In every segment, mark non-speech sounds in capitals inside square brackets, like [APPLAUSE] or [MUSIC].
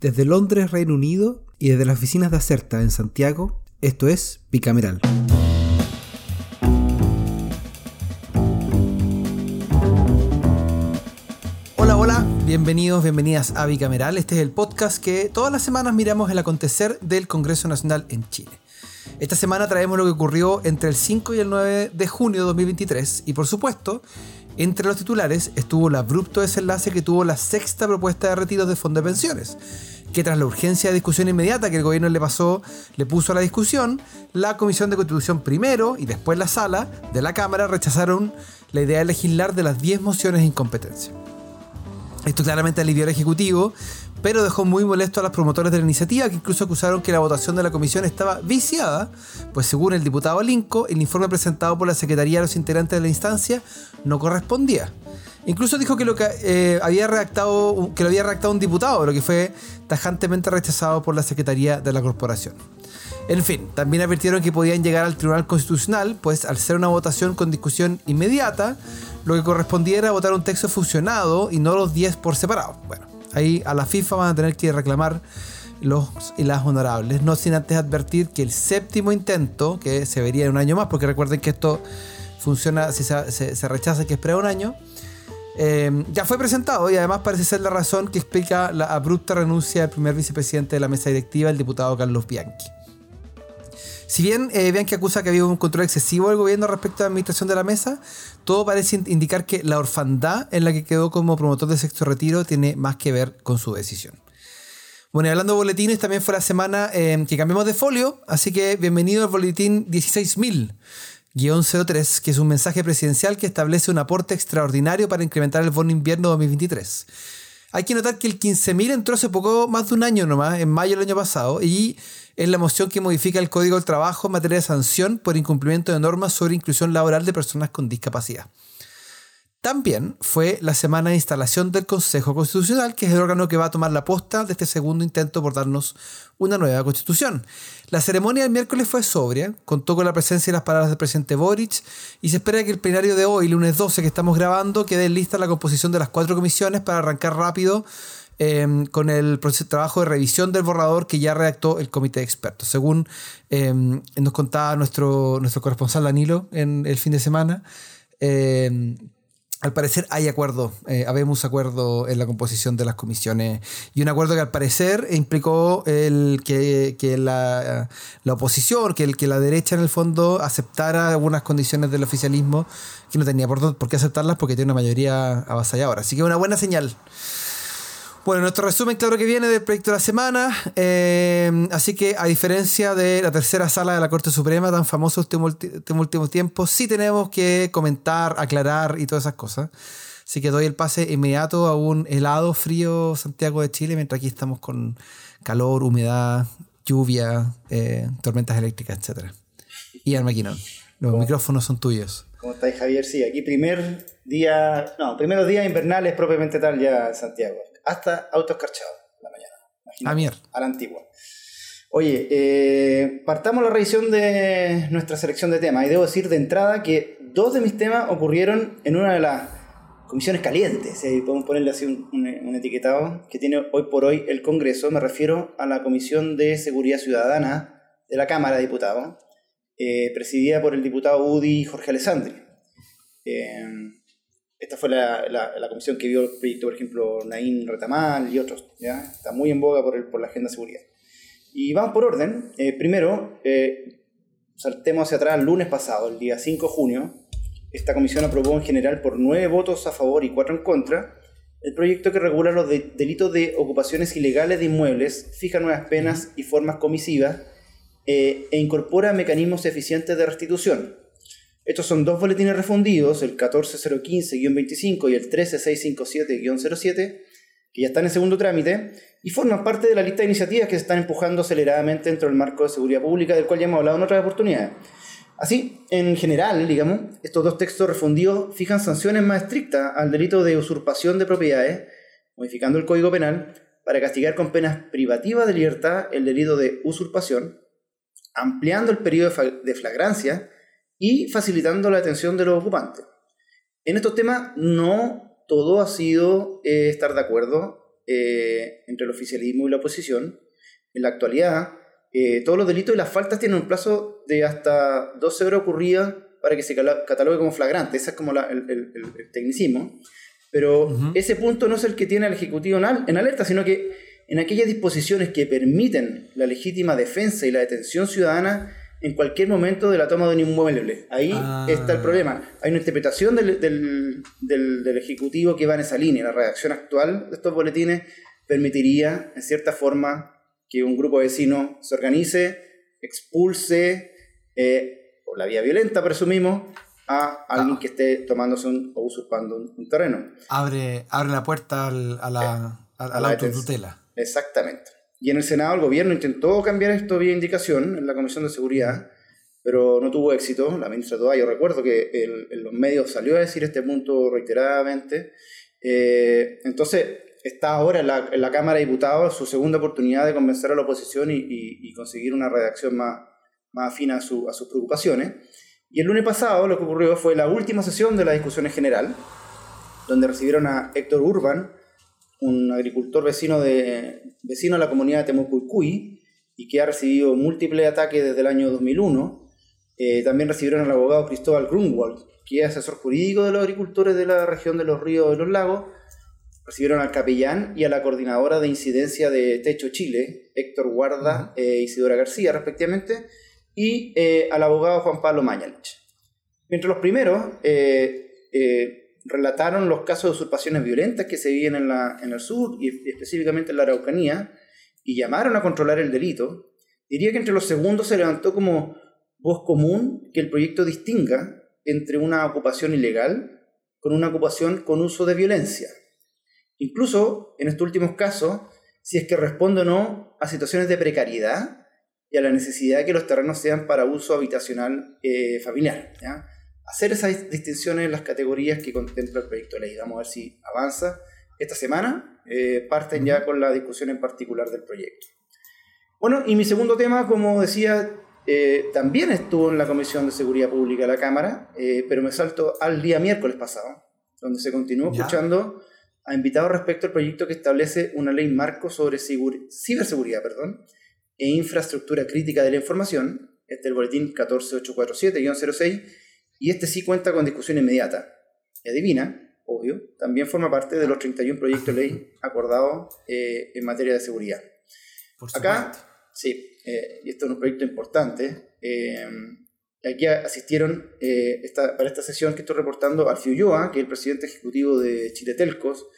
Desde Londres, Reino Unido, y desde las oficinas de Acerta en Santiago, esto es Bicameral. Hola, hola, bienvenidos, bienvenidas a Bicameral. Este es el podcast que todas las semanas miramos el acontecer del Congreso Nacional en Chile. Esta semana traemos lo que ocurrió entre el 5 y el 9 de junio de 2023 y por supuesto, entre los titulares estuvo el abrupto desenlace que tuvo la sexta propuesta de retiro de fondo de pensiones, que tras la urgencia de discusión inmediata que el gobierno le pasó, le puso a la discusión, la Comisión de Constitución primero y después la sala de la Cámara rechazaron la idea de legislar de las 10 mociones de incompetencia. Esto claramente alivió al Ejecutivo, pero dejó muy molesto a los promotores de la iniciativa que incluso acusaron que la votación de la comisión estaba viciada, pues según el diputado Linco, el informe presentado por la Secretaría de los integrantes de la instancia no correspondía. Incluso dijo que lo que eh, había redactado, que lo había un diputado, lo que fue tajantemente rechazado por la Secretaría de la Corporación. En fin, también advirtieron que podían llegar al Tribunal Constitucional, pues al ser una votación con discusión inmediata, lo que correspondía era votar un texto fusionado y no los 10 por separado. Bueno, ahí a la FIFA van a tener que reclamar los y las honorables, no sin antes advertir que el séptimo intento, que se vería en un año más, porque recuerden que esto funciona si se, rechaza que espera un año, eh, ya fue presentado y además parece ser la razón que explica la abrupta renuncia del primer vicepresidente de la mesa directiva, el diputado Carlos Bianchi. Si bien eh, Bianchi acusa que había un control excesivo del gobierno respecto a la administración de la mesa, todo parece indicar que la orfandad en la que quedó como promotor de sexto retiro tiene más que ver con su decisión. Bueno, y hablando de boletines, también fue la semana eh, que cambiamos de folio, así que bienvenido al boletín 16000 03, que es un mensaje presidencial que establece un aporte extraordinario para incrementar el bono invierno 2023. Hay que notar que el 15.000 entró hace poco más de un año nomás, en mayo del año pasado, y es la moción que modifica el Código del Trabajo en materia de sanción por incumplimiento de normas sobre inclusión laboral de personas con discapacidad. También fue la semana de instalación del Consejo Constitucional, que es el órgano que va a tomar la posta de este segundo intento por darnos una nueva constitución. La ceremonia del miércoles fue sobria, contó con la presencia y las palabras del presidente Boric, y se espera que el plenario de hoy, lunes 12, que estamos grabando, quede lista la composición de las cuatro comisiones para arrancar rápido em, con el proceso de trabajo de revisión del borrador que ya redactó el comité de expertos. Según em, nos contaba nuestro, nuestro corresponsal Danilo en el fin de semana, em, al parecer hay acuerdo, eh, habemos acuerdo en la composición de las comisiones y un acuerdo que al parecer implicó el que, la, oposición, que, el, que la derecha en el fondo aceptara algunas condiciones del oficialismo que no tenía por, por qué aceptarlas porque tiene una mayoría avasalladora. Así que una buena señal. Bueno, nuestro resumen, claro que viene del proyecto de la semana. Eh, así que, a diferencia de la tercera sala de la Corte Suprema, tan famoso este, este último tiempo, sí tenemos que comentar, aclarar y todas esas cosas. Así que doy el pase inmediato a un helado frío Santiago de Chile, mientras aquí estamos con calor, humedad, lluvia, eh, tormentas eléctricas, etc. Y Armaquinón, los micrófonos son tuyos. ¿Cómo estáis, Javier? Sí, aquí primer día, no, primeros días invernales propiamente tal ya en Santiago hasta autos escarchados la mañana. a ah, mierda. A la antigua. Oye, eh, partamos la revisión de nuestra selección de temas. Y debo decir de entrada que dos de mis temas ocurrieron en una de las comisiones calientes. Si podemos ponerle así un, etiquetado que tiene hoy por hoy el Congreso. Me refiero a la Comisión de Seguridad Ciudadana de la Cámara de Diputados, eh, presidida por el diputado Udi Jorge Alessandri. Esta fue la, la, comisión que vio el proyecto, por ejemplo, Naín Retamal y otros. ¿ya? Está muy en boga por, el, por la agenda de seguridad. Y vamos por orden. Eh, primero, eh, saltemos hacia atrás, el lunes pasado, el día 5 de junio, esta comisión aprobó en general por nueve votos a favor y cuatro en contra el proyecto que regula los delitos de ocupaciones ilegales de inmuebles, fija nuevas penas y formas comisivas eh, e incorpora mecanismos eficientes de restitución estos son dos boletines refundidos, el 14015-25 y el 13657-07, que ya están en segundo trámite y forman parte de la lista de iniciativas que se están empujando aceleradamente dentro del marco de seguridad pública, del cual ya hemos hablado en otras oportunidades. Así, en general, digamos, estos dos textos refundidos fijan sanciones más estrictas al delito de usurpación de propiedades, modificando el Código Penal, para castigar con penas privativas de libertad el delito de usurpación, ampliando el periodo de flagrancia, y facilitando la atención de los ocupantes. En estos temas no todo ha sido eh, estar de acuerdo. eh, entre el oficialismo y la oposición. En la actualidad, eh, todos los delitos y las faltas tienen un plazo de hasta 12 horas ocurridas para que se catalogue como flagrante. Ese es como el, tecnicismo. Pero ese punto no es el que tiene el Ejecutivo en alerta, sino que en aquellas disposiciones que permiten la legítima defensa y la detención ciudadana en cualquier momento de la toma de un inmueble. Ahí ah. está el problema. Hay una interpretación del, del, del, Ejecutivo que va en esa línea. La redacción actual de estos boletines permitiría, en cierta forma, que un grupo de vecinos se organice, expulse, eh, por la vía violenta, presumimos, a alguien ah. que esté tomándose o usurpando un, terreno. Abre, abre la puerta al, a la, a, la autotutela. Exactamente. Y en el Senado el gobierno intentó cambiar esto vía indicación en la Comisión de Seguridad, pero no tuvo éxito. La ministra yo recuerdo que en los medios salió a decir este punto reiteradamente. Eh, entonces, está ahora en la, Cámara de Diputados su segunda oportunidad de convencer a la oposición y, conseguir una redacción más, más afina a, su, a, sus preocupaciones. Y el lunes pasado lo que ocurrió fue la última sesión de la discusión en general, donde recibieron a Héctor Urban, un agricultor vecino de, vecino a la comunidad de Temucuicuy y que ha recibido múltiples ataques desde el año 2001. Eh, también recibieron al abogado Cristóbal Grunwald, que es asesor jurídico de los agricultores de la región de los ríos y los lagos. Recibieron al capellán y a la coordinadora de incidencia de Techo Chile, Héctor Guarda e Isidora García, respectivamente, y eh, al abogado Juan Pablo Mañalich. Mientras los primeros relataron los casos de usurpaciones violentas que se vivían en, la, en el sur y específicamente en la Araucanía y llamaron a controlar el delito, diría que entre los segundos se levantó como voz común que el proyecto distinga entre una ocupación ilegal con una ocupación con uso de violencia. Incluso en estos últimos casos, si es que responde o no a situaciones de precariedad y a la necesidad de que los terrenos sean para uso habitacional eh, familiar. Hacer esas distinciones en las categorías que contempla el proyecto de ley. Vamos a ver si avanza. Esta semana eh, parten ya con la discusión en particular del proyecto. Bueno, y mi segundo tema, como decía, eh, también estuvo en la Comisión de Seguridad Pública de la Cámara, eh, pero me salto al día miércoles pasado, donde se continuó escuchando a invitados respecto al proyecto que establece una ley marco sobre ciberseguridad perdón, e infraestructura crítica de la información, este es el boletín 14847-06, y este sí cuenta con discusión inmediata. Y adivina, obvio, también forma parte de los 31 proyectos de ley [LAUGHS] acordados eh, en materia de seguridad. Acá, sí, eh, y esto es un proyecto importante. Eh, aquí asistieron para esta sesión que estoy reportando Alfio Ulloa, que es el presidente ejecutivo de Chile Telcos,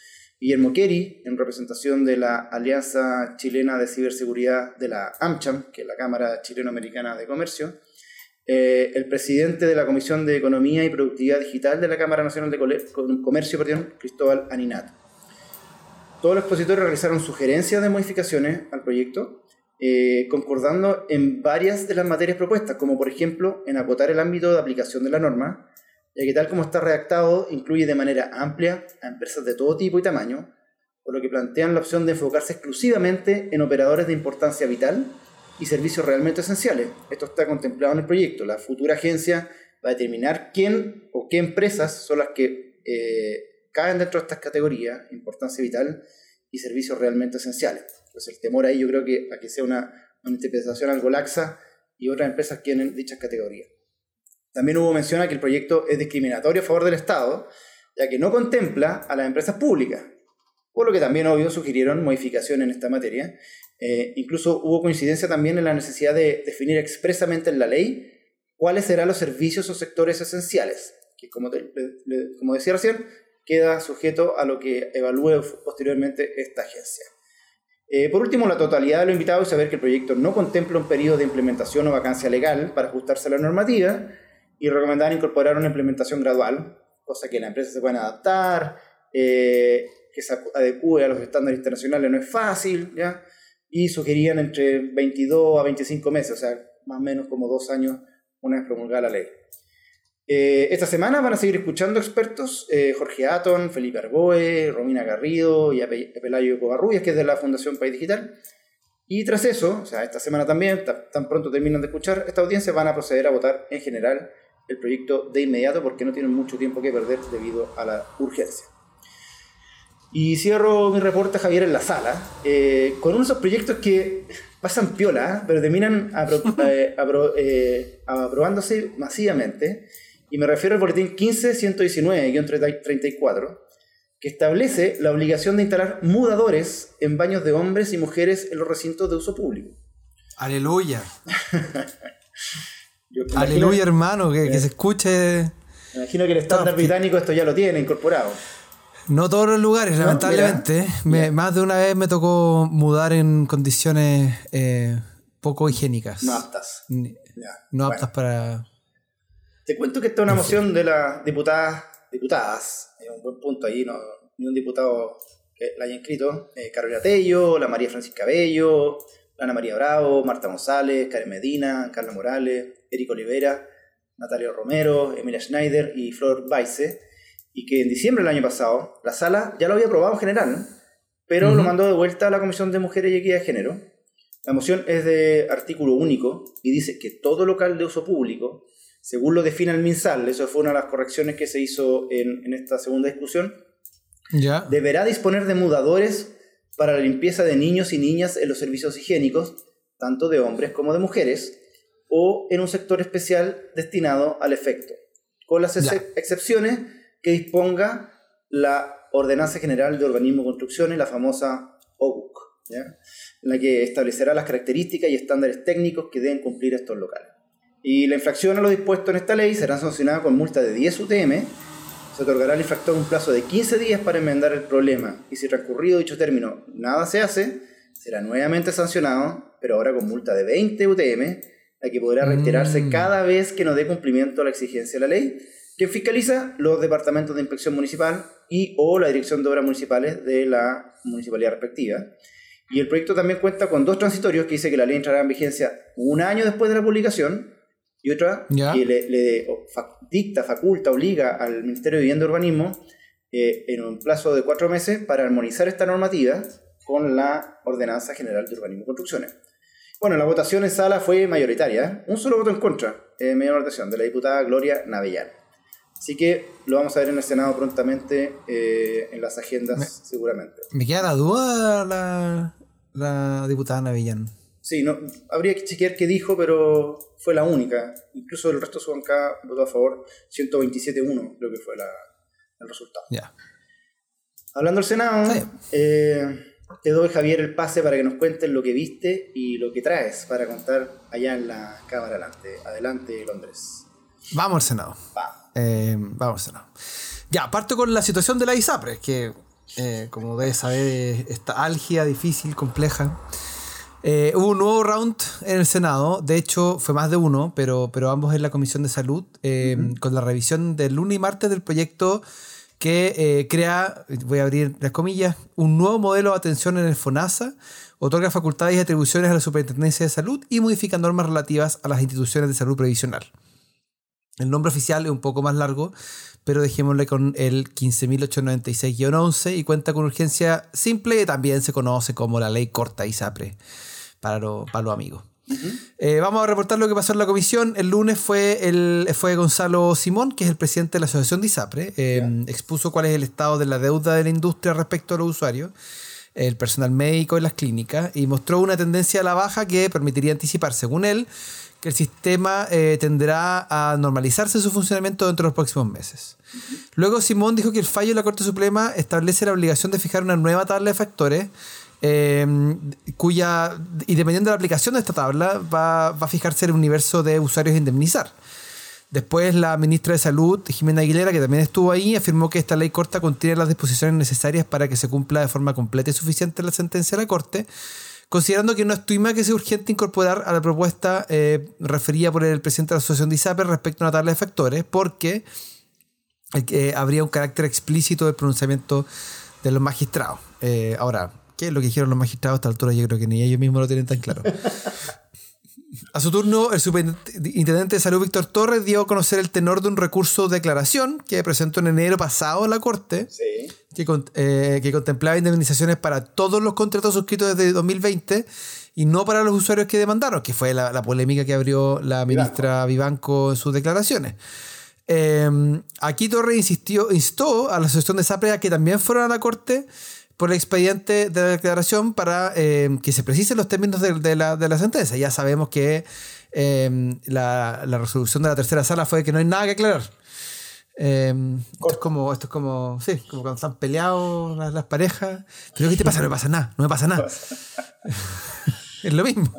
Guillermo Keri, en representación de la Alianza Chilena de Ciberseguridad de la AmCham, que es la Cámara Chileno-Americana de Comercio, eh, el presidente de la Comisión de Economía y Productividad Digital de la Cámara Nacional de Comercio, perdón, Cristóbal Aninat. Todos los expositores realizaron sugerencias de modificaciones al proyecto, eh, concordando en varias de las materias propuestas, como por ejemplo en acotar el ámbito de aplicación de la norma, ya que tal como está redactado incluye de manera amplia a empresas de todo tipo y tamaño, por lo que plantean la opción de enfocarse exclusivamente en operadores de importancia vital y servicios realmente esenciales. Esto está contemplado en el proyecto. La futura agencia va a determinar quién o qué empresas son las que eh, caen dentro de estas categorías, importancia vital y servicios realmente esenciales. Entonces el temor ahí yo creo que a que sea una, interpretación algo laxa y otras empresas tienen dichas categorías. También hubo mención a que el proyecto es discriminatorio a favor del Estado, ya que no contempla a las empresas públicas, por lo que también, obvio, sugirieron modificaciones en esta materia. Eh, incluso hubo coincidencia también en la necesidad de definir expresamente en la ley cuáles serán los servicios o sectores esenciales, que como, como decía recién, queda sujeto a lo que evalúe posteriormente esta agencia. Eh, por último, la totalidad de los invitados es saber que el proyecto no contempla un periodo de implementación o vacancia legal para ajustarse a la normativa y recomendar incorporar una implementación gradual, cosa que las empresas se puedan adaptar, eh, que se adecue a los estándares internacionales no es fácil, ¿ya? Y sugerían entre 22 a 25 meses, o sea, más o menos como dos años una vez promulgada la ley. Eh, esta semana van a seguir escuchando expertos, eh, Jorge Aton, Felipe Arboe, Romina Garrido y Pelayo Covarrubias, que es de la Fundación País Digital. Y tras eso, o sea, esta semana también, tan pronto terminan de escuchar esta audiencia, van a proceder a votar en general el proyecto de inmediato porque no tienen mucho tiempo que perder debido a la urgencia. Y cierro mi reporte, Javier, en la sala, eh, con uno de esos proyectos que pasan piola, ¿eh? pero terminan [LAUGHS] eh, aprobándose masivamente. Y me refiero al boletín 15-119-34, que establece la obligación de instalar mudadores en baños de hombres y mujeres en los recintos de uso público. Aleluya. [LAUGHS] Aleluya, hermano, que, se escuche. Me imagino que el estándar británico esto ya lo tiene incorporado. No todos los lugares, lamentablemente. más de una vez me tocó mudar en condiciones eh, poco higiénicas. No aptas. no aptas para. Te cuento que esta es una moción de las diputadas, diputadas, es un buen punto ahí, no, ni un diputado que la haya inscrito, eh, Carolina Tello, la María Francisca Bello, Ana María Bravo, Marta González, Karen Medina, Carla Morales, Eric Olivera, Natalia Romero, Emilia Schneider y Flor Baise y que en diciembre del año pasado la sala ya lo había aprobado en general, pero lo mandó de vuelta a la Comisión de Mujeres y Equidad de Género. La moción es de artículo único y dice que todo local de uso público, según lo define el MinSal, eso fue una de las correcciones que se hizo en, esta segunda discusión, ¿Ya? deberá disponer de mudadores para la limpieza de niños y niñas en los servicios higiénicos, tanto de hombres como de mujeres, o en un sector especial destinado al efecto, con las excepciones que disponga la Ordenanza General de Urbanismo y Construcciones, la famosa OBUC, en la que establecerá las características y estándares técnicos que deben cumplir estos locales. Y la infracción a lo dispuesto en esta ley será sancionada con multa de 10 UTM, se otorgará al infractor un plazo de 15 días para enmendar el problema, y si transcurrido dicho término nada se hace, será nuevamente sancionado, pero ahora con multa de 20 UTM, la que podrá reiterarse mm. cada vez que no dé cumplimiento a la exigencia de la ley, quien fiscaliza los departamentos de inspección municipal y o la dirección de obras municipales de la municipalidad respectiva. Y el proyecto también cuenta con dos transitorios que dice que la ley entrará en vigencia un año después de la publicación y otra que le, dicta, faculta, obliga al Ministerio de Vivienda y Urbanismo eh, en un plazo de cuatro meses para armonizar esta normativa con la Ordenanza General de Urbanismo y Construcciones. Bueno, la votación en sala fue mayoritaria, ¿eh? un solo voto en contra, en media votación, de la diputada Gloria Navellán. Así que lo vamos a ver en el Senado prontamente, eh, en las agendas seguramente. Me queda la duda la, la diputada Navillán. Sí, no, habría que chequear qué dijo, pero fue la única. Incluso el resto de su bancada votó a favor. 127-1 creo que fue la, el resultado. Ya. Hablando del Senado, eh, te doy, Javier, el pase para que nos cuentes lo que viste y lo que traes para contar allá en la Cámara adelante. Adelante, Londres. Vamos al Senado. Eh, vamos al Senado. Ya, parto con la situación de la ISAPRES, que eh, como debes saber, está álgida, difícil, compleja. Eh, hubo un nuevo round en el Senado, de hecho fue más de uno, pero, pero ambos en la Comisión de Salud, con la revisión del lunes y martes del proyecto que crea, voy a abrir las comillas, un nuevo modelo de atención en el FONASA, otorga facultades y atribuciones a la Superintendencia de Salud y modifica normas relativas a las instituciones de salud previsional. El nombre oficial es un poco más largo, pero dejémosle con el 15.896-11 y cuenta con urgencia simple y también se conoce como la ley corta ISAPRE para, para los amigos. Eh, vamos a reportar lo que pasó en la comisión. El lunes fue, el, fue Gonzalo Simón, que es el presidente de la Asociación de ISAPRE. Eh, expuso cuál es el estado de la deuda de la industria respecto a los usuarios, el personal médico y las clínicas, y mostró una tendencia a la baja que permitiría anticipar, según él, que el sistema eh, tendrá a normalizarse su funcionamiento dentro de los próximos meses. Luego Simón dijo que el fallo de la Corte Suprema establece la obligación de fijar una nueva tabla de factores em, cuya, y dependiendo de la aplicación de esta tabla, va, a fijarse el universo de usuarios a indemnizar. Después la ministra de Salud, Jimena Aguilera, que también estuvo ahí, afirmó que esta ley corta contiene las disposiciones necesarias para que se cumpla de forma completa y suficiente la sentencia de la Corte, considerando que no estima que sea urgente incorporar a la propuesta eh, referida por el presidente de la Asociación de ISAPE respecto a una tabla de factores, porque eh, habría un carácter explícito del pronunciamiento de los magistrados. Eh, ahora, ¿qué es lo que dijeron los magistrados a esta altura? Yo creo que ni ellos mismos lo tienen tan claro. [LAUGHS] A su turno, el superintendente de salud Víctor Torres dio a conocer el tenor de un recurso de declaración que presentó en enero pasado a la Corte, que, eh, que, contemplaba indemnizaciones para todos los contratos suscritos desde 2020 y no para los usuarios que demandaron, que fue la, polémica que abrió la ministra Vivanco en sus declaraciones. Eh, aquí Torres insistió, instó a la asociación de SAPRE a que también fueran a la corte por el expediente de la declaración para eh, que se precisen los términos de, de, la, de, la, sentencia. Ya sabemos que eh, la, la, resolución de la tercera sala fue que no hay nada que aclarar. Eh, esto, es como, esto es como, sí, como cuando están peleados las, las, parejas. Pero ¿qué te pasa? No me pasa nada, no me pasa nada. [LAUGHS] es lo mismo.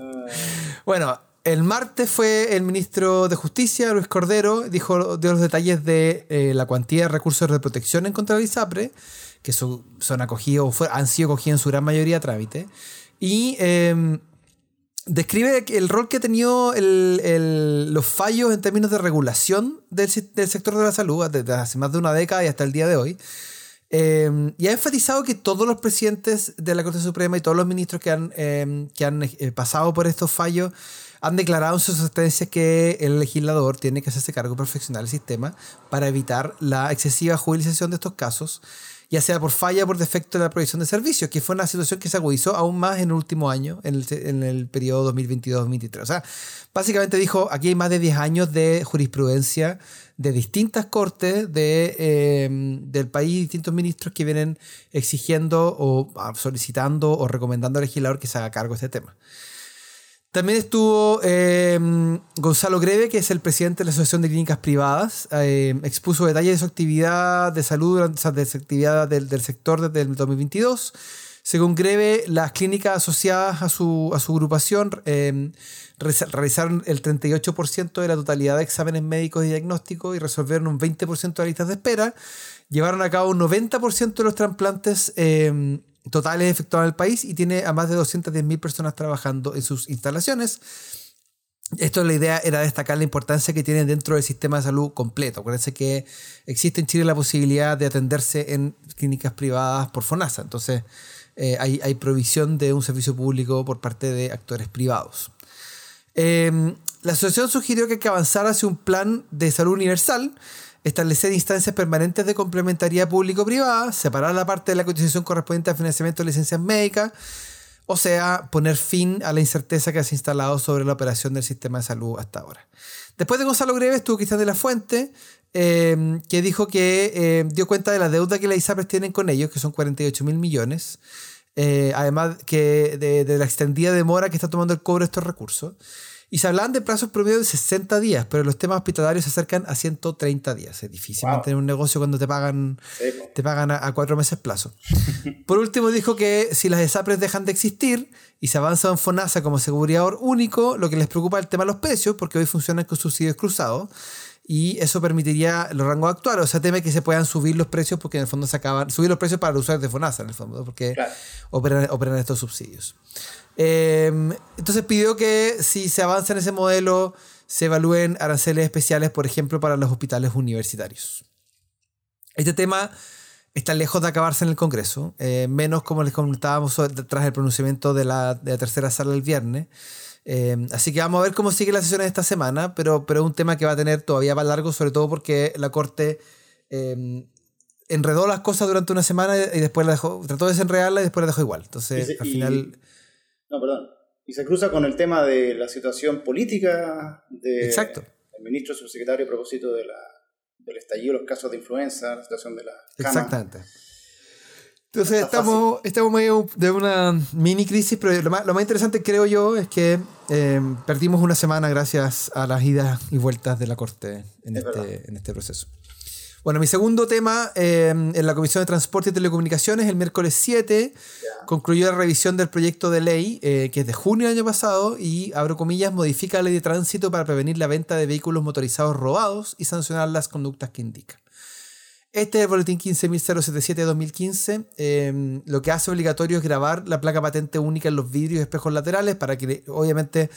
Bueno, el martes fue el ministro de Justicia, Luis Cordero, dijo dio los detalles de eh, la cuantía de recursos de protección en contra del ISAPRE, que son, son acogidos, fue, han sido acogidos en su gran mayoría a trámite. Y eh, describe el rol que ha tenido los fallos en términos de regulación del, sector de la salud desde hace más de una década y hasta el día de hoy. Eh, y ha enfatizado que todos los presidentes de la Corte Suprema y todos los ministros que han, han eh, pasado por estos fallos han declarado en sus sentencias que el legislador tiene que hacerse cargo de perfeccionar el sistema para evitar la excesiva judicialización de estos casos ya sea por falla o por defecto de la provisión de servicios, que fue una situación que se agudizó aún más en el último año, en el, en el periodo 2022-2023. O sea, básicamente dijo, aquí hay más de 10 años de jurisprudencia de distintas cortes de, eh, del país, distintos ministros que vienen exigiendo o solicitando o recomendando al legislador que se haga cargo de este tema. También estuvo eh, Gonzalo Greve, que es el presidente de la Asociación de Clínicas Privadas. Eh, expuso detalles de su actividad de salud, durante, de su actividad del, sector desde el 2022. Según Greve, las clínicas asociadas a su, a su agrupación eh, realizaron el 38% de la totalidad de exámenes médicos y diagnósticos y resolvieron un 20% de listas de espera. Llevaron a cabo un 90% de los trasplantes totales efectuados en el país y tiene a más de 210.000 personas trabajando en sus instalaciones. Esto la idea era destacar la importancia que tienen dentro del sistema de salud completo. Acuérdense que existe en Chile la posibilidad de atenderse en clínicas privadas por FONASA. Entonces eh, hay, provisión de un servicio público por parte de actores privados. Eh, la asociación sugirió que que avanzar hacia un plan de salud universal establecer instancias permanentes de complementariedad público-privada, separar la parte de la cotización correspondiente al financiamiento de licencias médicas, o sea, poner fin a la incerteza que se ha instalado sobre la operación del sistema de salud hasta ahora. Después de Gonzalo Greve estuvo Cristian de la Fuente, eh, que dijo que eh, dio cuenta de la deuda que las ISAPRES tienen con ellos, que son 48 mil millones, eh, además que de, de la extendida demora que está tomando el cobro de estos recursos. Y se hablaban de plazos promedio de 60 días, pero los temas hospitalarios se acercan a 130 días. Es difícil wow. mantener un negocio cuando te pagan, sí, te pagan a, a, cuatro meses plazo. [LAUGHS] Por último, dijo que si las ESAPRES dejan de existir y se avanza en FONASA como asegurador único, lo que les preocupa es el tema de los precios, porque hoy funcionan con subsidios cruzados. Y eso permitiría los rangos actuales. O sea, teme que se puedan subir los precios porque en el fondo se acaban. Subir los precios para los usuarios de FONASA, en el fondo, porque claro. operan, operan estos subsidios. Eh, entonces pidió que si se avanza en ese modelo, se evalúen aranceles especiales, por ejemplo, para los hospitales universitarios. Este tema está lejos de acabarse en el Congreso, eh, menos como les comentábamos tras el pronunciamiento de la, de la tercera sala el viernes. Eh, así que vamos a ver cómo sigue la sesión esta semana, pero, pero es un tema que va a tener todavía más largo, sobre todo porque la Corte eh, enredó las cosas durante una semana y después la dejó, trató de desenredarla y después la dejó igual. Entonces, al final... No, perdón. Y se cruza con el tema de la situación política de Exacto. el ministro subsecretario a propósito de la, del estallido, los casos de influenza, la situación de la. Exactamente. Entonces no estamos, estamos medio de una mini crisis, pero lo más, lo más interesante creo yo es que eh, perdimos una semana gracias a las idas y vueltas de la Corte en, este, en este proceso. Bueno, mi segundo tema eh, en la Comisión de Transporte y Telecomunicaciones, el miércoles 7, yeah. concluyó la revisión del proyecto de ley eh, que es de junio del año pasado y, abro comillas, modifica la ley de tránsito para prevenir la venta de vehículos motorizados robados y sancionar las conductas que indica. Este es el boletín 15.077 de 2015. Eh, lo que hace obligatorio es grabar la placa patente única en los vidrios y espejos laterales para que, obviamente,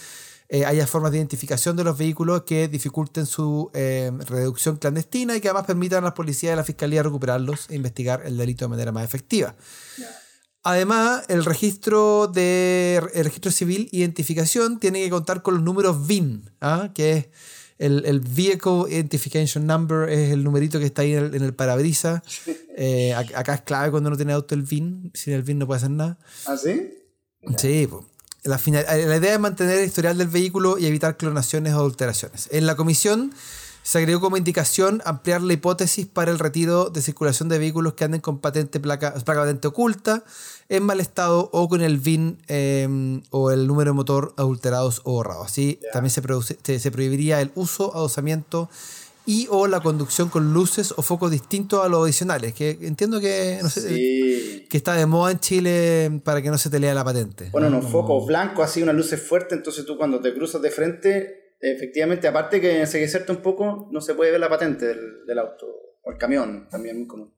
eh, haya formas de identificación de los vehículos que dificulten su eh, reducción clandestina y que además permitan a las policías y a la fiscalía recuperarlos e investigar el delito de manera más efectiva. Yeah. Además, el registro de el registro civil identificación tiene que contar con los números VIN, ¿ah? que es el, el, Vehicle Identification Number, es el numerito que está ahí en el, el parabrisas. [LAUGHS] Eh, acá es clave cuando no tiene auto el VIN, sin el VIN no puede hacer nada. ¿Ah, sí? Sí, pues. La, final, la, idea es mantener el historial del vehículo y evitar clonaciones o adulteraciones. En la comisión Se agregó como indicación ampliar la hipótesis para el retiro de circulación de vehículos que anden con patente placa, placa patente oculta, en mal estado o con el VIN em, o el número de motor adulterados o borrados. Así también se, produce- se, se prohibiría el uso, adosamiento y o la conducción con luces o focos distintos a los adicionales, que entiendo que, no sé, Sí. que está de moda en Chile para que no se te lea la patente. Ponen unos focos blancos, así unas luces fuertes, entonces tú cuando te cruzas de frente, efectivamente, aparte que se deserta un poco, no se puede ver la patente del, del auto. O el camión, también muy común.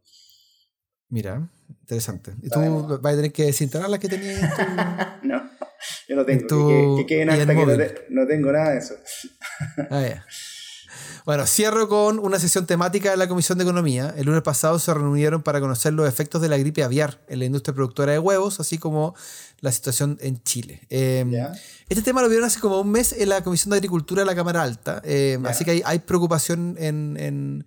Mira, interesante. Y tú vas a tener que desinstalar las que tenías en tu... [LAUGHS] No, yo no tengo. tu- que, que- que que no, móvil. te- no tengo nada de eso. Ah, ya. Bueno, cierro con una sesión temática de la Comisión de Economía. El lunes pasado se reunieron para conocer los efectos de la gripe aviar en la industria productora de huevos, así como la situación en Chile. Eh, Ya. este tema lo vieron hace como un mes en la Comisión de Agricultura de la Cámara Alta, eh, Ya. así que hay, hay preocupación en, en-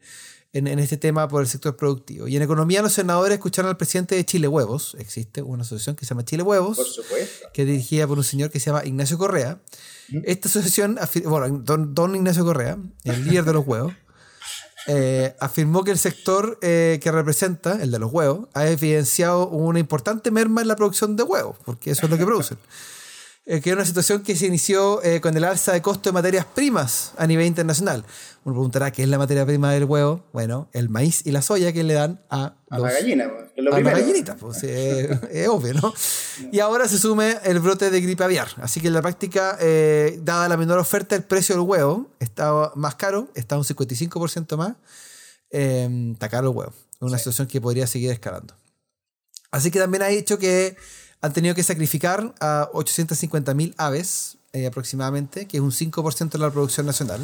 en- en este tema por el sector productivo. Y en economía los senadores escucharon al presidente de Chile Huevos, existe una asociación que se llama Chile Huevos, Por que es dirigida por un señor que se llama Ignacio Correa. Esta asociación, bueno, don, don Ignacio Correa, el líder de los huevos, [LAUGHS] eh, afirmó que el sector eh, que representa, el de los huevos, ha evidenciado una importante merma en la producción de huevos, porque eso es lo que producen. [LAUGHS] Eh, que es una situación que se inició eh, con el alza de costo de materias primas a nivel internacional. Uno preguntará qué es la materia prima del huevo. Bueno, el maíz y la soya que le dan a, A los- la gallina, pues, lo a la primero. gallinita, pues, es obvio, ¿no? Y ahora se sume el brote de gripe aviar. Así que en la práctica, eh, dada la menor oferta, el precio del huevo está más caro, está un 55% más. Eh, está caro el huevo. Es una situación que podría seguir escalando. Así que también ha dicho que han tenido que sacrificar a 850.000 aves eh, aproximadamente, que es un 5% de la producción nacional.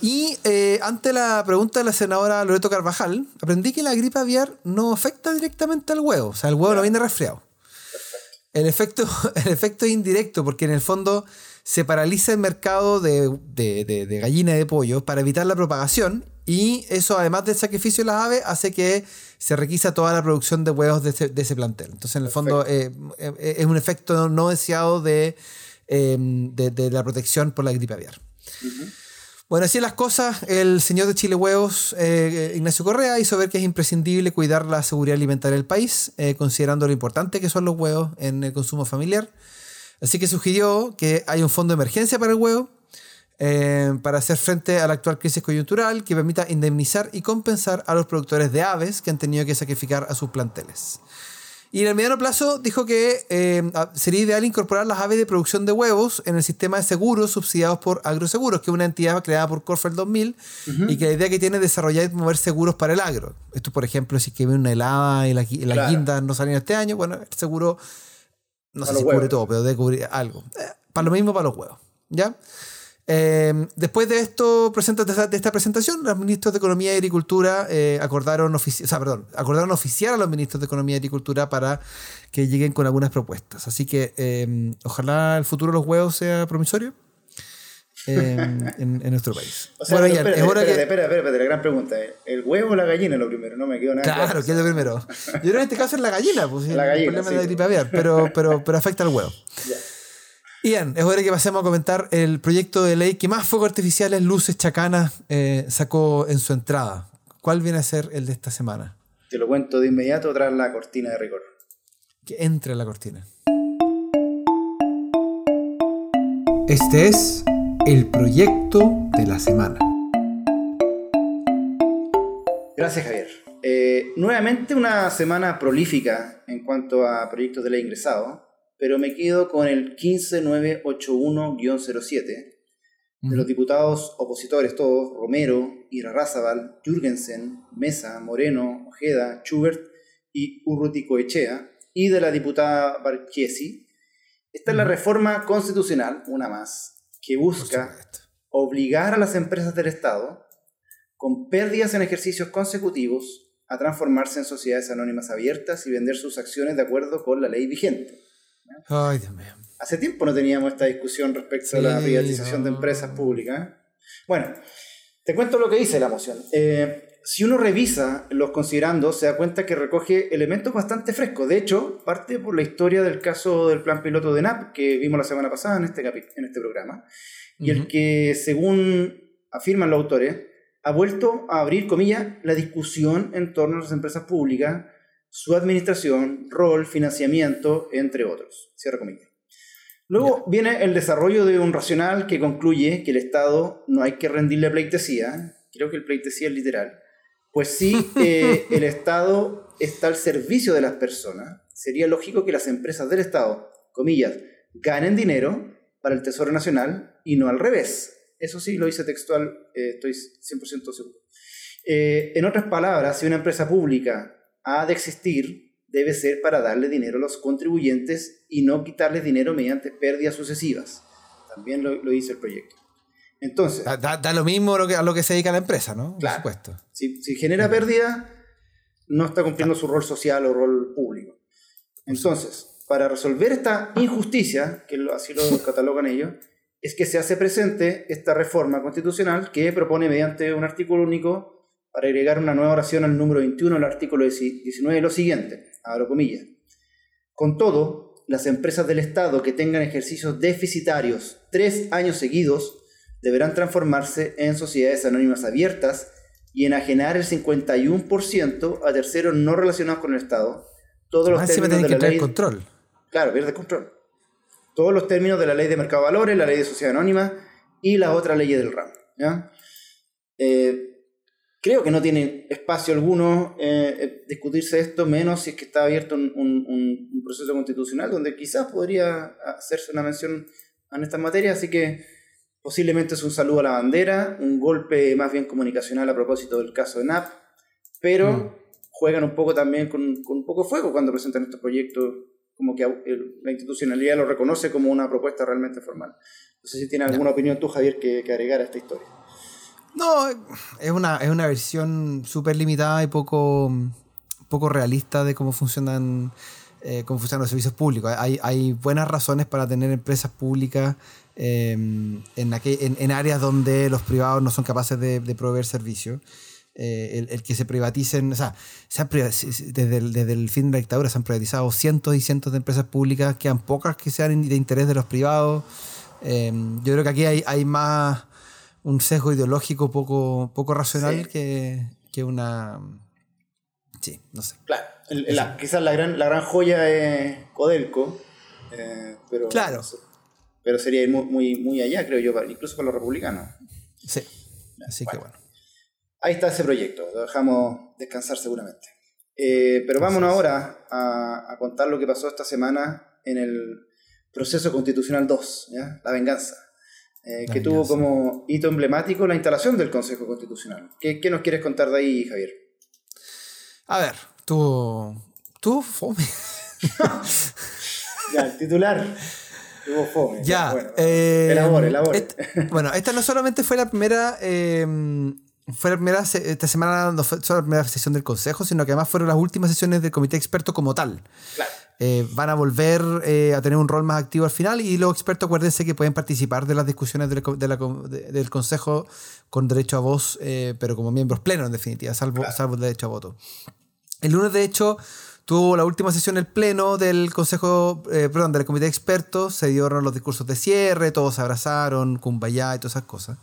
Y eh, ante la pregunta de la senadora Loreto Carvajal, aprendí que la gripe aviar no afecta directamente al huevo. O sea, el huevo no viene resfriado. El efecto, [LAUGHS] el efecto es indirecto porque en el fondo se paraliza el mercado de, de, de- de gallina y de pollo para evitar la propagación y eso además del sacrificio de las aves hace que se requisa toda la producción de huevos de ese, de ese plantel. Entonces en el fondo eh, eh, es un efecto no deseado de, eh, de, de la protección por la gripe aviar. Bueno, así las cosas, el señor de Chile Huevos, eh, Ignacio Correa, hizo ver que es imprescindible cuidar la seguridad alimentaria del país, eh, considerando lo importante que son los huevos en el consumo familiar. Así que sugirió que hay un fondo de emergencia para el huevo, eh, para hacer frente a la actual crisis coyuntural que permita indemnizar y compensar a los productores de aves que han tenido que sacrificar a sus planteles. Y en el mediano plazo dijo que eh, a- sería ideal incorporar las aves de producción de huevos en el sistema de seguros subsidiados por Agroseguros, que es una entidad creada por Corfel 2000 y que la idea que tiene es desarrollar y promover seguros para el agro. Esto, por ejemplo, si es que viene una helada y la, Claro. guindas no salen este año, bueno, el seguro no Para sé si cubre todo, pero debe cubrir algo. Eh, para lo mismo para los huevos. ¿Ya? Eh, después de esto, presenta, de esta- presentación, los ministros de Economía y Agricultura eh, acordaron, ofici- o sea, perdón, acordaron oficiar a los ministros de Economía y Agricultura para que lleguen con algunas propuestas. Así que eh, ojalá el futuro de los huevos sea promisorio eh, [LAUGHS] en, en nuestro país. O sea, bueno, Ian, espérate, es hora espérate, que... espérate, espérate, la gran pregunta es, ¿el huevo o la gallina es lo primero? No me quedo nada Claro, claro. ¿qué es lo primero? [LAUGHS] Yo creo que en este caso es la gallina, pues, La el gallina, problema sí. de la gripe aviar, pero, pero, pero afecta al huevo. Ya. Ian, es hora que pasemos a comentar el proyecto de ley que más fuegos artificiales, luces chacanas eh, sacó en su entrada. ¿Cuál viene a ser el de esta semana? Te lo cuento de inmediato tras la cortina de rigor. Que entre la cortina. Este es el proyecto de la semana. Gracias, Javier. Eh, nuevamente una semana prolífica en cuanto a proyectos de ley ingresados, pero me quedo con el 15981-07 de los diputados opositores todos, Romero, Irarrázaval, Jürgensen, Mesa, Moreno, Ojeda, Schubert y Urruticoechea, y de la diputada Barchiesi. Esta es la reforma constitucional, una más, que busca obligar a las empresas del Estado, con pérdidas en ejercicios consecutivos, a transformarse en sociedades anónimas abiertas y vender sus acciones de acuerdo con la ley vigente. Ay, Dios mío. Hace tiempo no teníamos esta discusión respecto a la Sí, privatización de no. empresas públicas. Bueno, te cuento lo que dice la moción. Eh, si uno revisa los considerandos, se da cuenta que recoge elementos bastante frescos. De hecho, parte por la historia del caso del plan piloto de NAP, que vimos la semana pasada en este, en este programa, y el Ujú. que, según afirman los autores, ha vuelto a abrir, comillas, la discusión en torno a las empresas públicas, su administración, rol, financiamiento, entre otros. Cierra comillas. Luego viene el desarrollo de un racional que concluye que el Estado no hay que rendirle pleitesía, creo que el pleitesía es literal, pues sí, [LAUGHS] eh, el Estado está al servicio de las personas, sería lógico que las empresas del Estado, comillas, ganen dinero para el Tesoro Nacional y no al revés. Eso sí, lo hice textual, eh, estoy 100% seguro. Eh, en otras palabras, si una empresa pública ha de existir, debe ser para darle dinero a los contribuyentes y no quitarles dinero mediante pérdidas sucesivas. También lo, lo dice el proyecto. Entonces. Da, lo mismo a lo, que, a lo que se dedica la empresa, ¿no? Claro. Por supuesto. Si, si genera pérdida, no está cumpliendo su rol social o rol público. Entonces, para resolver esta injusticia, que así lo [LAUGHS] catalogan ellos, es que se hace presente esta reforma constitucional que propone mediante un artículo único para agregar una nueva oración al número 21 del artículo 19 lo siguiente abro comillas. Con todo, las empresas del Estado que tengan ejercicios deficitarios tres años seguidos deberán transformarse en sociedades anónimas abiertas y enajenar el 51% a terceros no relacionados con el Estado. Todos los términos de la ley... control. Claro, pierde control. Todos los términos de la ley de mercado de valores, la ley de sociedad anónima y las otras leyes del ramo. ¿ya? Eh, creo que no tiene espacio alguno eh, eh, discutirse esto, menos si es que está abierto un, proceso constitucional donde quizás podría hacerse una mención en estas materias, así que posiblemente es un saludo a la bandera, un golpe más bien comunicacional a propósito del caso de NAP, pero mm. juegan un poco también con, un poco de fuego cuando presentan estos proyectos, como que la institucionalidad lo reconoce como una propuesta realmente formal. No sé si tiene alguna opinión tú, Javier, que, que agregar a esta historia. No, es una, es una versión súper limitada y poco, poco realista de cómo funcionan, eh, cómo funcionan los servicios públicos. Hay, hay buenas razones para tener empresas públicas em, en, en, áreas donde los privados no son capaces de, proveer servicios. Eh, el, que se privaticen, o sea, desde, el, desde el fin de la dictadura se han privatizado cientos y cientos de empresas públicas, quedan pocas que sean de interés de los privados. Em, yo creo que aquí hay, hay más un sesgo ideológico poco, poco racional que, que, una... Sí, no sé. Claro, quizás la gran, la gran joya es Codelco, eh, pero, claro. pero sería muy, muy, muy allá, creo yo, incluso para los republicanos. Sí, así que bueno. Ahí está ese proyecto, lo dejamos descansar seguramente. Eh, pero vámonos ahora a, a, contar lo que pasó esta semana en el proceso constitucional 2, ¿ya? la venganza. Eh, que tuvo como hito emblemático la instalación del Consejo Constitucional. ¿Qué, nos quieres contar de ahí, Javier? A ver, tuvo, tuvo fome. [LAUGHS] ya, el titular. Tuvo fome. Ya, bueno, eh, elabore, elabore. bueno, esta no solamente fue la primera. Eh, fue la primera, esta semana no fue solo la primera sesión del Consejo, sino que además fueron las últimas sesiones del Comité Experto como tal. Claro. Eh, van a volver eh, a tener un rol más activo al final y los expertos acuérdense que pueden participar de las discusiones del, del Consejo con derecho a voz, eh, pero como miembros plenos en definitiva, salvo, salvo el derecho a voto. El lunes, de hecho, tuvo la última sesión el pleno del Consejo, perdón, del Comité de Expertos, se dieron los discursos de cierre, todos se abrazaron, kumbaya y todas esas cosas.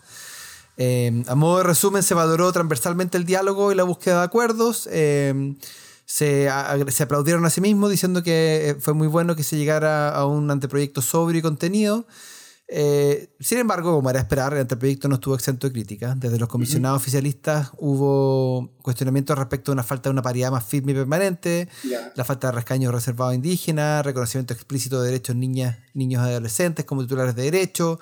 A modo de resumen, se valoró transversalmente el diálogo y la búsqueda de acuerdos se, se, aplaudieron a sí mismos diciendo que eh, fue muy bueno que se llegara a un anteproyecto sobrio y contenido. Eh, sin embargo, como era esperar, el anteproyecto no estuvo exento de críticas. Desde los comisionados oficialistas hubo cuestionamientos respecto a una falta de una paridad más firme y permanente, la falta de rescaños reservados a indígenas, reconocimiento explícito de derechos niñas, niños y adolescentes como titulares de derechos,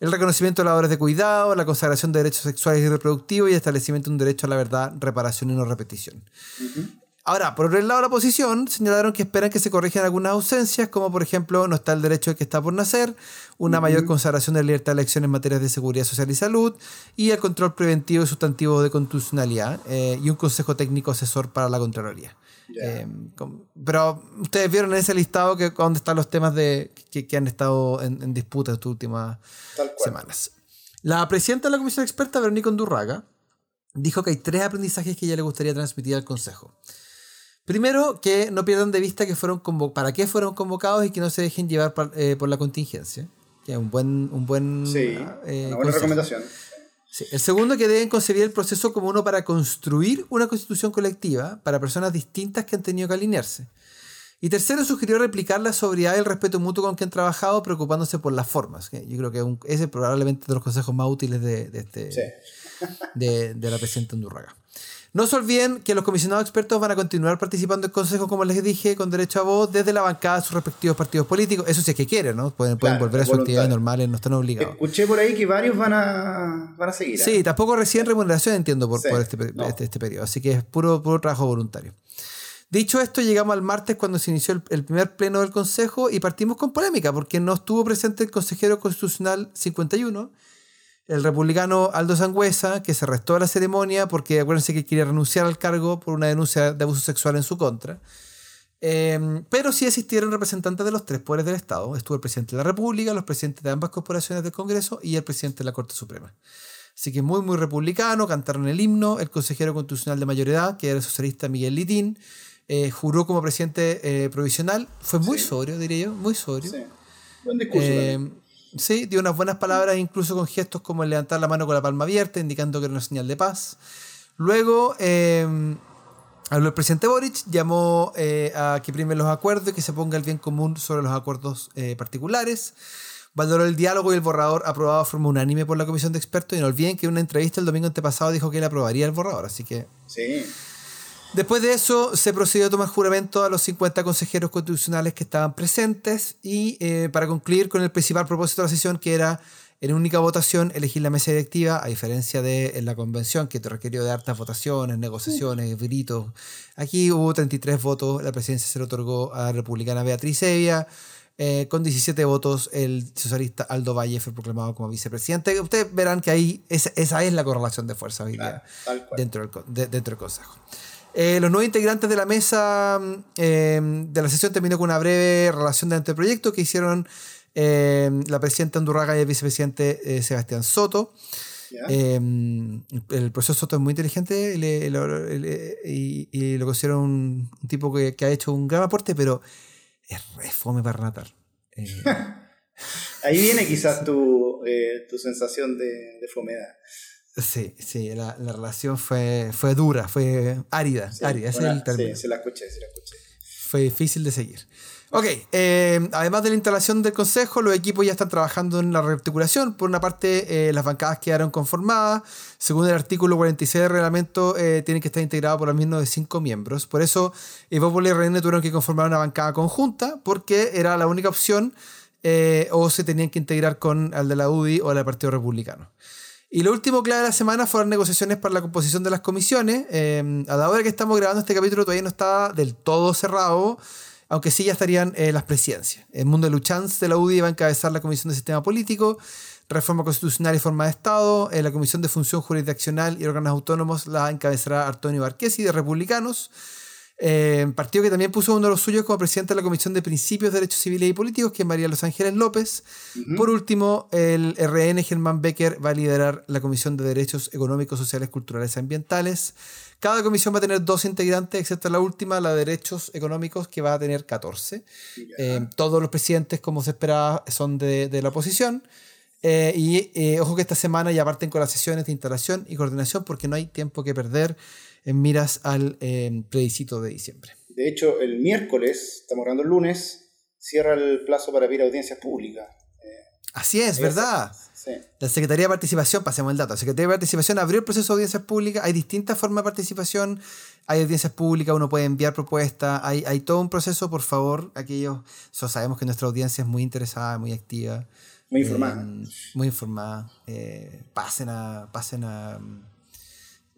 el reconocimiento de labores de cuidado, la consagración de derechos sexuales y reproductivos y el establecimiento de un derecho a la verdad, reparación y no repetición. Ahora, por el lado de la oposición, señalaron que esperan que se corrijan algunas ausencias, como por ejemplo no está el derecho de que está por nacer, una mayor consagración de la libertad de elección en materias de seguridad social y salud, y el control preventivo y sustantivo de constitucionalidad, eh, y un consejo técnico asesor para la Contraloría. Eh, pero ustedes vieron en ese listado que dónde están los temas de, que, han estado en, disputa estas últimas semanas. La presidenta de la Comisión Experta, Verónica Undurraga, dijo que hay tres aprendizajes que ella le gustaría transmitir al Consejo. Primero, que no pierdan de vista que fueron para qué fueron convocados y que no se dejen llevar eh, por la contingencia. Que es un buen. Un buen sí, eh, una buena recomendación. El segundo que deben concebir el proceso como uno para construir una constitución colectiva para personas distintas que han tenido que alinearse. Y tercero, sugirió replicar la sobriedad y el respeto mutuo con que han trabajado, preocupándose por las formas. Yo creo que ese es probablemente de los consejos más útiles de, este, de, de, la presidenta Andurraga. No se olviden que los comisionados expertos van a continuar participando en consejos, como les dije, con derecho a voz desde la bancada de sus respectivos partidos políticos. Eso sí es que quieren, ¿no? Pueden, pueden volver a sus actividades normales, no están obligados. Escuché por ahí que varios van a, van a seguir. Sí, ¿eh? tampoco reciben remuneración, entiendo, por, por este, este, este, periodo. Así que es puro, puro trabajo voluntario. Dicho esto, llegamos al martes cuando se inició el, primer pleno del Consejo y partimos con polémica porque no estuvo presente el consejero constitucional 51 el republicano Aldo Sangüesa, que se restó a la ceremonia porque acuérdense que quiere renunciar al cargo por una denuncia de abuso sexual en su contra. Em, pero sí asistieron representantes de los tres poderes del Estado. Estuvo el presidente de la República, los presidentes de ambas corporaciones del Congreso y el presidente de la Corte Suprema. Así que muy, muy republicano, cantaron el himno. El consejero constitucional de mayor edad, que era el socialista Miguel Litín, eh, juró como presidente eh, provisional. Fue muy sobrio, diría yo, muy sobrio. Sí. Buen discurso. Sí, dio unas buenas palabras, incluso con gestos como el levantar la mano con la palma abierta, indicando que era una señal de paz. Luego em, habló el presidente Boric, llamó eh, a que primen los acuerdos y que se ponga el bien común sobre los acuerdos eh, particulares. Valoró el diálogo y el borrador aprobado de forma unánime por la comisión de expertos. Y no olviden que en una entrevista el domingo antepasado dijo que él aprobaría el borrador, así que. Sí. Después de eso, se procedió a tomar juramento a los 50 consejeros constitucionales que estaban presentes y eh, para concluir con el principal propósito de la sesión, que era en única votación elegir la mesa directiva, a diferencia de la convención, que te requirió de hartas votaciones, negociaciones, gritos. Aquí hubo 33 votos, la presidencia se le otorgó a la republicana Beatriz Evia. Eh, con 17 votos, el socialista Aldo Valle fue proclamado como vicepresidente. Ustedes verán que ahí esa, es la correlación de fuerza dentro, del, dentro del Consejo. Eh, los nuevos integrantes de la mesa eh, de la sesión terminó con una breve relación de anteproyecto que hicieron eh, la presidenta Andurraga y el vicepresidente Sebastián Soto. el profesor Soto es muy inteligente y, lo considero un, tipo que, ha hecho un gran aporte, pero es re fome para natar. [LAUGHS] Ahí viene quizás [LAUGHS] tu, tu sensación de, de fomedad. Sí, sí, la, relación fue, fue dura, fue árida, árida, ese es el término. Sí, se la escuché, se la escuché. Fue difícil de seguir. Ok, eh, además de la instalación del consejo, los equipos ya están trabajando en la rearticulación. Por una parte, eh, las bancadas quedaron conformadas. Según el artículo 46 del reglamento, eh, tienen que estar integrados por al menos de cinco miembros. Por eso, Evópolis y RN tuvieron que conformar una bancada conjunta, porque era la única opción, o se tenían que integrar con el de la UDI o el del Partido Republicano. Y lo último clave de la semana fueron negociaciones para la composición de las comisiones. Eh, a la hora que estamos grabando este capítulo todavía no está del todo cerrado, aunque sí ya estarían eh, las presidencias. El mundo de Luchanz de la UDI va a encabezar la Comisión de Sistema Político, Reforma Constitucional y Forma de Estado. Eh, la Comisión de Función Jurisdiccional y Órganos Autónomos la encabezará Antonio Barquesi de Republicanos. Eh, partido que también puso uno de los suyos como presidente de la Comisión de Principios, Derechos Civiles y Políticos, que es María Los Ángeles López. Por último, el RN Germán Becker va a liderar la Comisión de Derechos Económicos, Sociales, Culturales y Ambientales. Cada comisión va a tener dos integrantes, excepto la última, la de Derechos Económicos, que va a tener 14. Eh, todos los presidentes, como se esperaba, son de, de la oposición. Eh, y ojo que esta semana ya parten con las sesiones de instalación y coordinación porque no hay tiempo que perder en miras al eh, plebiscito de diciembre. De hecho, el miércoles, estamos hablando el lunes, cierra el plazo para pedir audiencias públicas. Eh, Así es, ¿verdad? Sí. La Secretaría de Participación, pasemos el dato, la Secretaría de Participación abrió el proceso de audiencias públicas, hay distintas formas de participación, hay audiencias públicas, uno puede enviar propuestas, hay, hay todo un proceso, por favor, aquellos, sabemos que nuestra audiencia es muy interesada, muy activa. Muy informada. Eh, muy informada. Eh, pasen a... Pasen a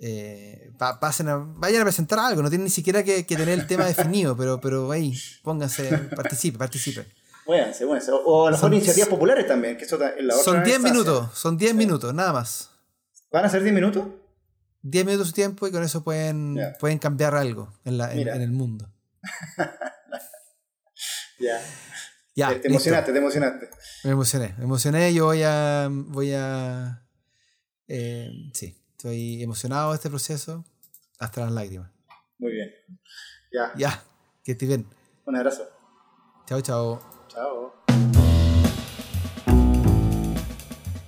eh, pasen a, vayan a presentar algo, no tienen ni siquiera que, tener el tema definido, pero, pero ahí, pónganse, participe, participe. Váyanse, váyanse. O, a lo mejor iniciativas populares también, que eso la otra Son 10 minutos, son 10 minutos, nada más. ¿Van a ser 10 minutos? 10 minutos de tiempo y con eso pueden, pueden cambiar algo en, la, en, el mundo. [LAUGHS] ya. Ya, te, emocionaste, te emocionaste. Me emocioné, me emocioné. Yo voy a. Voy a. Eh, sí. Estoy emocionado de este proceso hasta las lágrimas. Muy bien. Ya. Ya, que estés bien. Un abrazo. Chao, chao. Chao.